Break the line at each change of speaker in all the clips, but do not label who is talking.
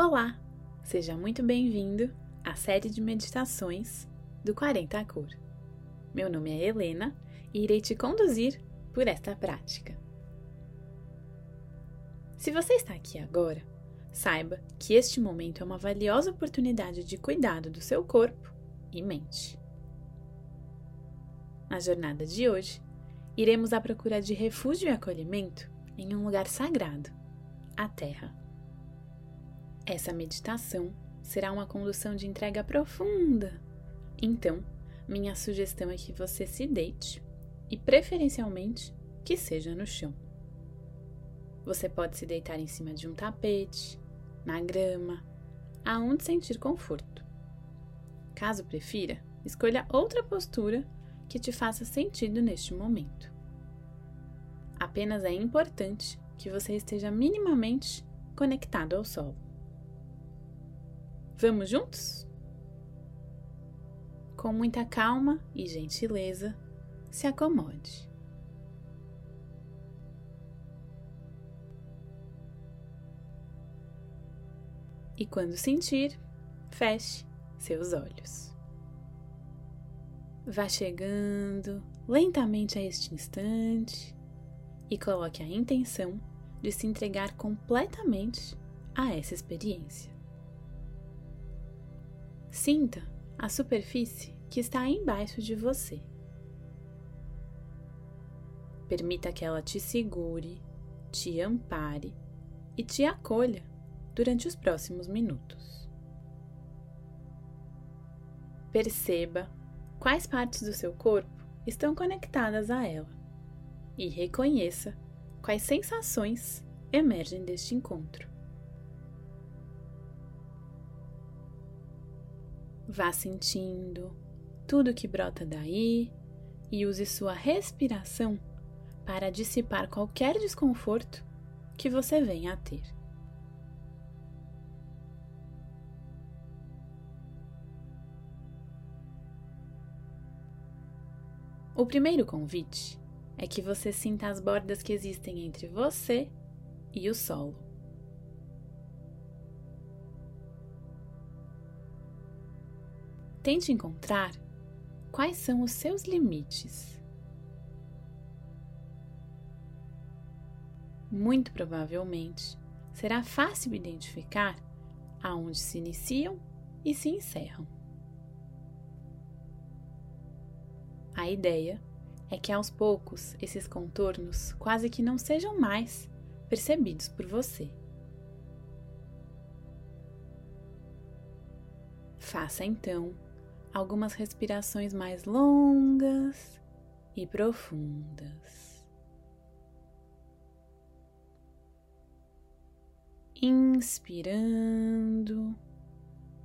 Olá! Seja muito bem-vindo à série de meditações do 40 Cor. Meu nome é Helena e irei te conduzir por esta prática. Se você está aqui agora, saiba que este momento é uma valiosa oportunidade de cuidado do seu corpo e mente. Na jornada de hoje, iremos à procura de refúgio e acolhimento em um lugar sagrado, a Terra. Essa meditação será uma condução de entrega profunda. Então, minha sugestão é que você se deite e, preferencialmente, que seja no chão. Você pode se deitar em cima de um tapete, na grama, aonde sentir conforto. Caso prefira, escolha outra postura que te faça sentido neste momento. Apenas é importante que você esteja minimamente conectado ao solo. Vamos juntos? Com muita calma e gentileza, se acomode. E quando sentir, feche seus olhos. Vá chegando lentamente a este instante e coloque a intenção de se entregar completamente a essa experiência. Sinta a superfície que está embaixo de você. Permita que ela te segure, te ampare e te acolha durante os próximos minutos. Perceba quais partes do seu corpo estão conectadas a ela e reconheça quais sensações emergem deste encontro. Vá sentindo tudo que brota daí e use sua respiração para dissipar qualquer desconforto que você venha a ter. O primeiro convite é que você sinta as bordas que existem entre você e o solo. Tente encontrar quais são os seus limites. Muito provavelmente será fácil identificar aonde se iniciam e se encerram. A ideia é que aos poucos esses contornos quase que não sejam mais percebidos por você. Faça então algumas respirações mais longas e profundas. Inspirando,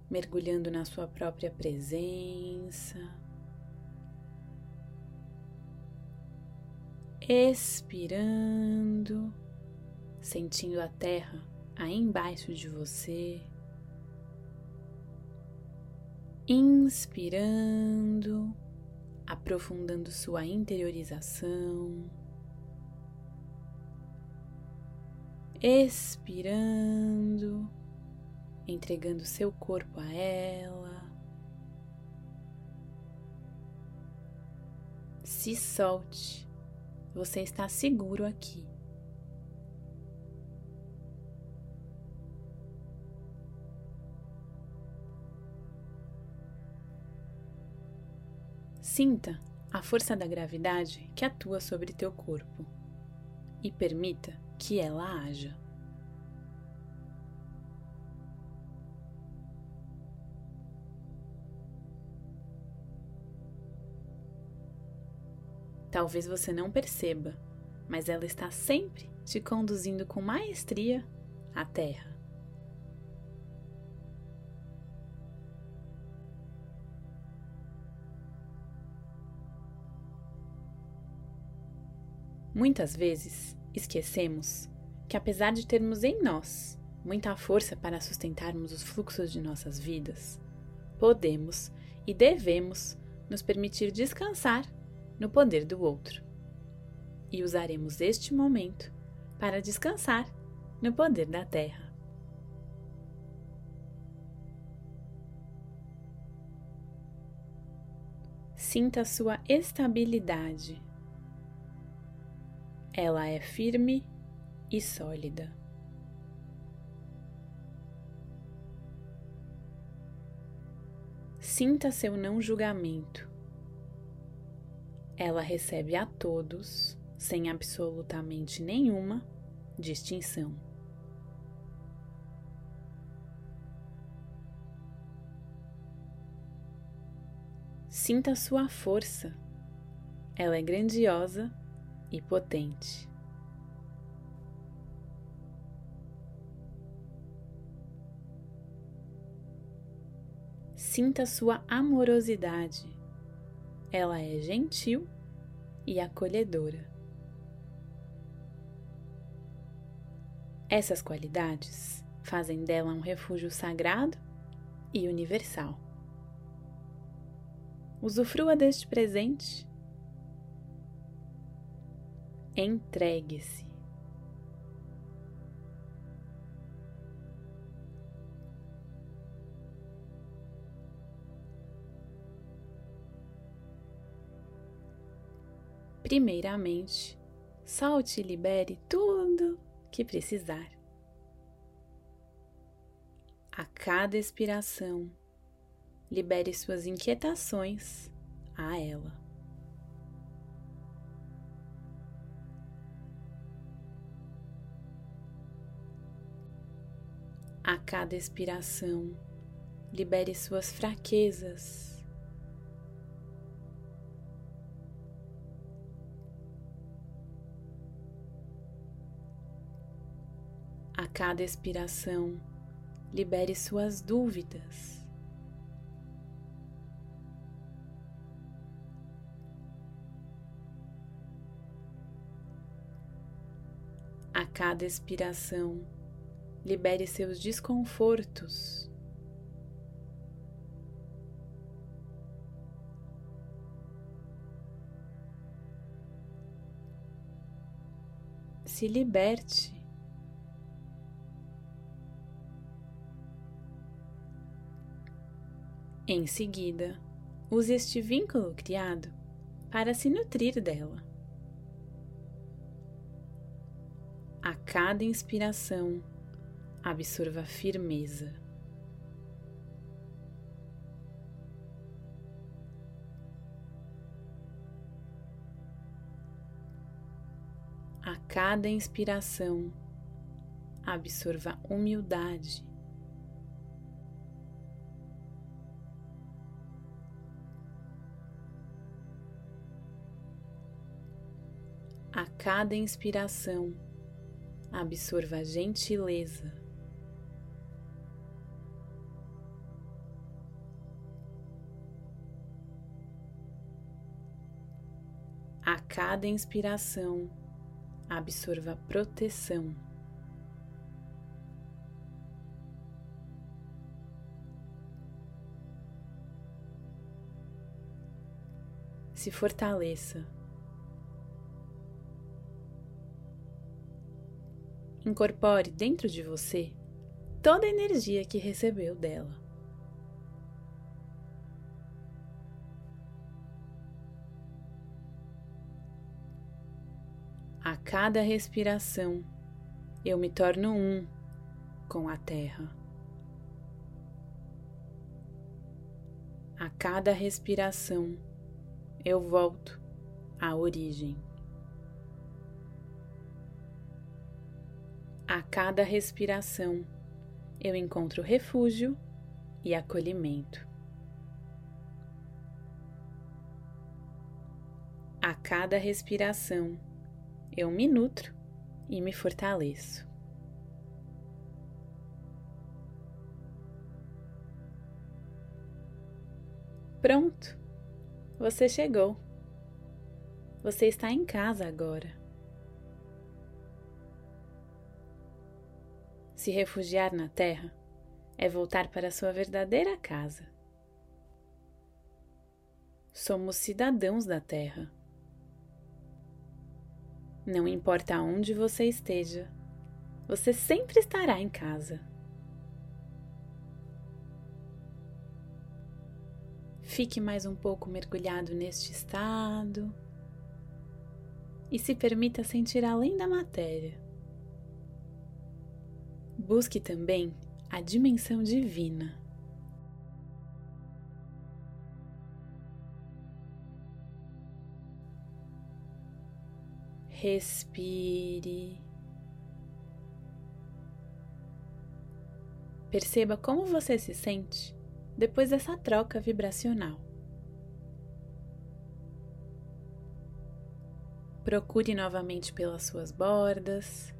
mergulhando na sua própria presença. Expirando, sentindo a terra aí embaixo de você. Inspirando, aprofundando sua interiorização, expirando, entregando seu corpo a ela. Se solte, você está seguro aqui. Sinta a força da gravidade que atua sobre teu corpo e permita que ela haja. Talvez você não perceba, mas ela está sempre te conduzindo com maestria à Terra. Muitas vezes esquecemos que, apesar de termos em nós muita força para sustentarmos os fluxos de nossas vidas, podemos e devemos nos permitir descansar no poder do outro. E usaremos este momento para descansar no poder da Terra. Sinta sua estabilidade ela é firme e sólida. Sinta seu não julgamento. Ela recebe a todos sem absolutamente nenhuma distinção. Sinta sua força. Ela é grandiosa e potente. Sinta sua amorosidade. Ela é gentil e acolhedora. Essas qualidades fazem dela um refúgio sagrado e universal. Usufrua deste presente. Entregue-se. Primeiramente, solte e libere tudo que precisar. A cada expiração, libere suas inquietações a ela. Cada expiração, libere suas fraquezas. A cada expiração, libere suas dúvidas. A cada expiração, libere seus desconfortos. Se liberte. Em seguida, use este vínculo criado para se nutrir dela. A cada inspiração, absorva firmeza. A cada inspiração, absorva humildade. A cada inspiração, absorva gentileza. A cada inspiração, absorva proteção. Se fortaleça. Incorpore dentro de você toda a energia que recebeu dela. A cada respiração, eu me torno um com a Terra. A cada respiração, eu volto à origem. A cada respiração, eu encontro refúgio e acolhimento. A cada respiração, eu me nutro e me fortaleço. Pronto, você chegou. Você está em casa agora. Se refugiar na terra é voltar para sua verdadeira casa. Somos cidadãos da terra. Não importa onde você esteja, você sempre estará em casa. Fique mais um pouco mergulhado neste estado e se permita sentir além da matéria. Busque também a dimensão divina. Respire. Perceba como você se sente depois dessa troca vibracional. Procure novamente pelas suas bordas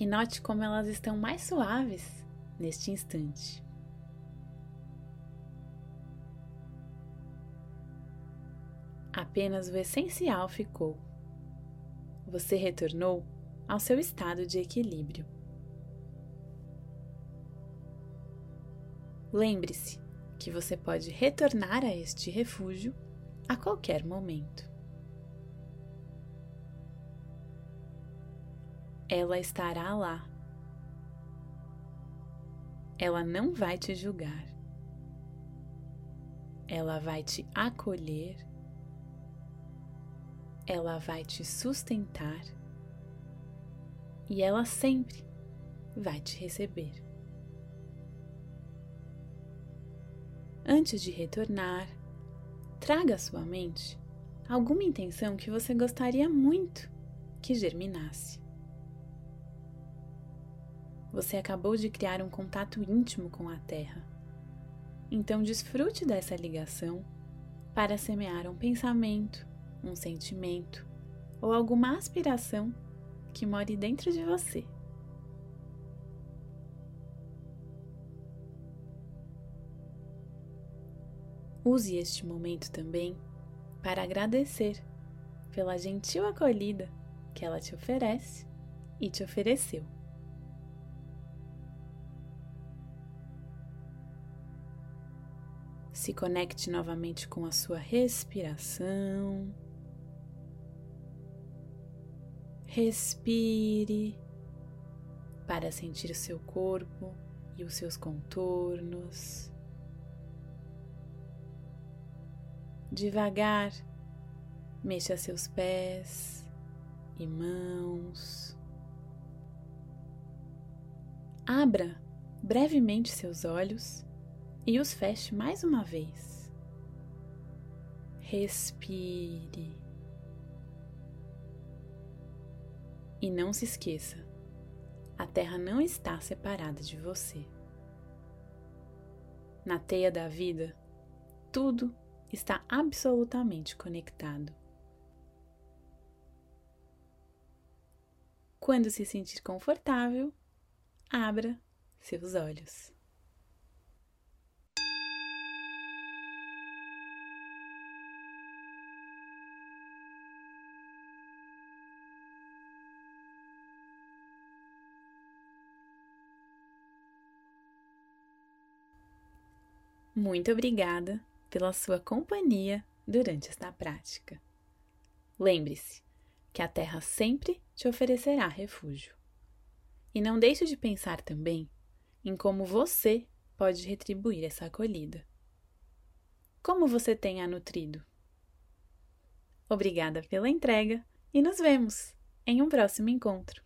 e note como elas estão mais suaves neste instante. Apenas o essencial ficou. Você retornou ao seu estado de equilíbrio. Lembre-se que você pode retornar a este refúgio a qualquer momento. Ela estará lá. Ela não vai te julgar. Ela vai te acolher. Ela vai te sustentar. E ela sempre vai te receber. Antes de retornar, traga à sua mente alguma intenção que você gostaria muito que germinasse. Você acabou de criar um contato íntimo com a Terra. Então, desfrute dessa ligação para semear um pensamento, um sentimento ou alguma aspiração que more dentro de você. Use este momento também para agradecer pela gentil acolhida que ela te oferece e te ofereceu. Se conecte novamente com a sua respiração. Respire para sentir o seu corpo e os seus contornos. Devagar, mexa seus pés e mãos. Abra brevemente seus olhos e os feche mais uma vez. Respire. E não se esqueça: a Terra não está separada de você. Na teia da vida, tudo está absolutamente conectado. Quando se sentir confortável, abra seus olhos. Muito obrigada pela sua companhia durante esta prática. Lembre-se que a Terra sempre te oferecerá refúgio. E não deixe de pensar também em como você pode retribuir essa acolhida. Como você tem a nutrido? Obrigada pela entrega e nos vemos em um próximo encontro.